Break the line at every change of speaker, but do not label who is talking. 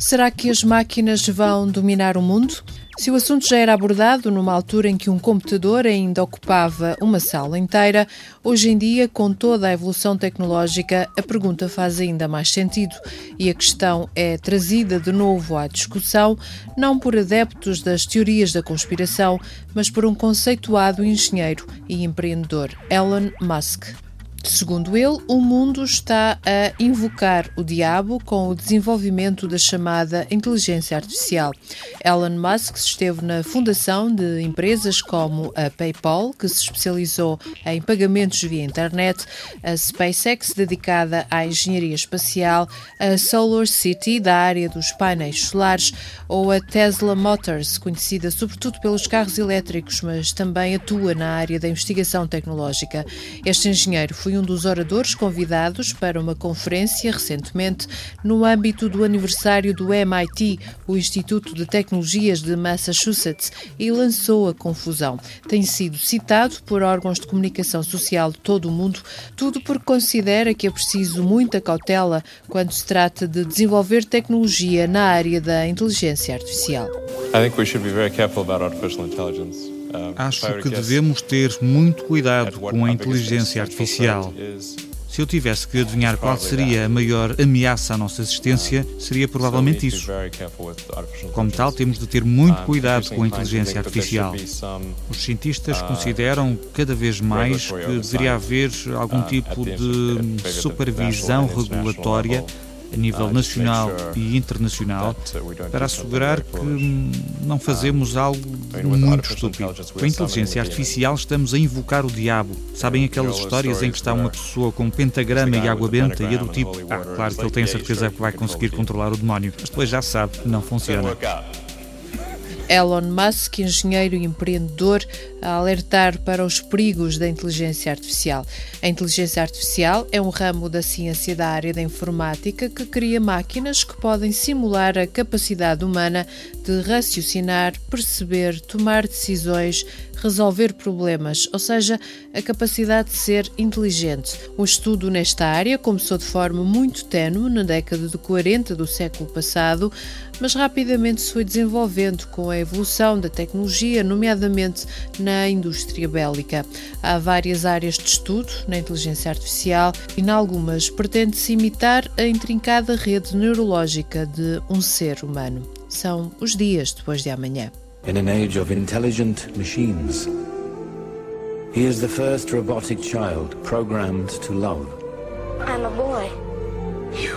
Será que as máquinas vão dominar o mundo? Se o assunto já era abordado numa altura em que um computador ainda ocupava uma sala inteira, hoje em dia, com toda a evolução tecnológica, a pergunta faz ainda mais sentido e a questão é trazida de novo à discussão, não por adeptos das teorias da conspiração, mas por um conceituado engenheiro e empreendedor, Elon Musk. Segundo ele, o mundo está a invocar o diabo com o desenvolvimento da chamada inteligência artificial. Elon Musk esteve na fundação de empresas como a PayPal, que se especializou em pagamentos via internet, a SpaceX, dedicada à engenharia espacial, a Solar City, da área dos painéis solares, ou a Tesla Motors, conhecida sobretudo pelos carros elétricos, mas também atua na área da investigação tecnológica. Este engenheiro foi foi um dos oradores convidados para uma conferência recentemente no âmbito do aniversário do MIT, o Instituto de Tecnologias de Massachusetts, e lançou a confusão. Tem sido citado por órgãos de comunicação social de todo o mundo, tudo porque considera que é preciso muita cautela quando se trata de desenvolver tecnologia na área da inteligência artificial.
I think we should be very careful about artificial intelligence.
Acho que devemos ter muito cuidado com a inteligência artificial. Se eu tivesse que adivinhar qual seria a maior ameaça à nossa existência, seria provavelmente isso. Como tal, temos de ter muito cuidado com a inteligência artificial. Os cientistas consideram cada vez mais que deveria haver algum tipo de supervisão regulatória a nível nacional e internacional para assegurar que não fazemos algo muito estúpido. Com a inteligência artificial estamos a invocar o diabo. Sabem aquelas histórias em que está uma pessoa com um pentagrama e água benta e é do tipo, ah, claro que ele tem a certeza que vai conseguir controlar o demónio, mas depois já sabe que não funciona.
Elon Musk, engenheiro e empreendedor, a alertar para os perigos da inteligência artificial. A inteligência artificial é um ramo da ciência da área da informática que cria máquinas que podem simular a capacidade humana de raciocinar, perceber, tomar decisões, resolver problemas, ou seja, a capacidade de ser inteligente. O estudo nesta área começou de forma muito ténue na década de 40 do século passado, mas rapidamente se foi desenvolvendo com a evolução da tecnologia, nomeadamente na indústria bélica. Há várias áreas de estudo na inteligência artificial e, em algumas, pretende-se imitar a intrincada rede neurológica de um ser humano. São os dias depois de amanhã.
In an age of intelligent machines, he is the first robotic child programmed to love.
I'm a boy.
You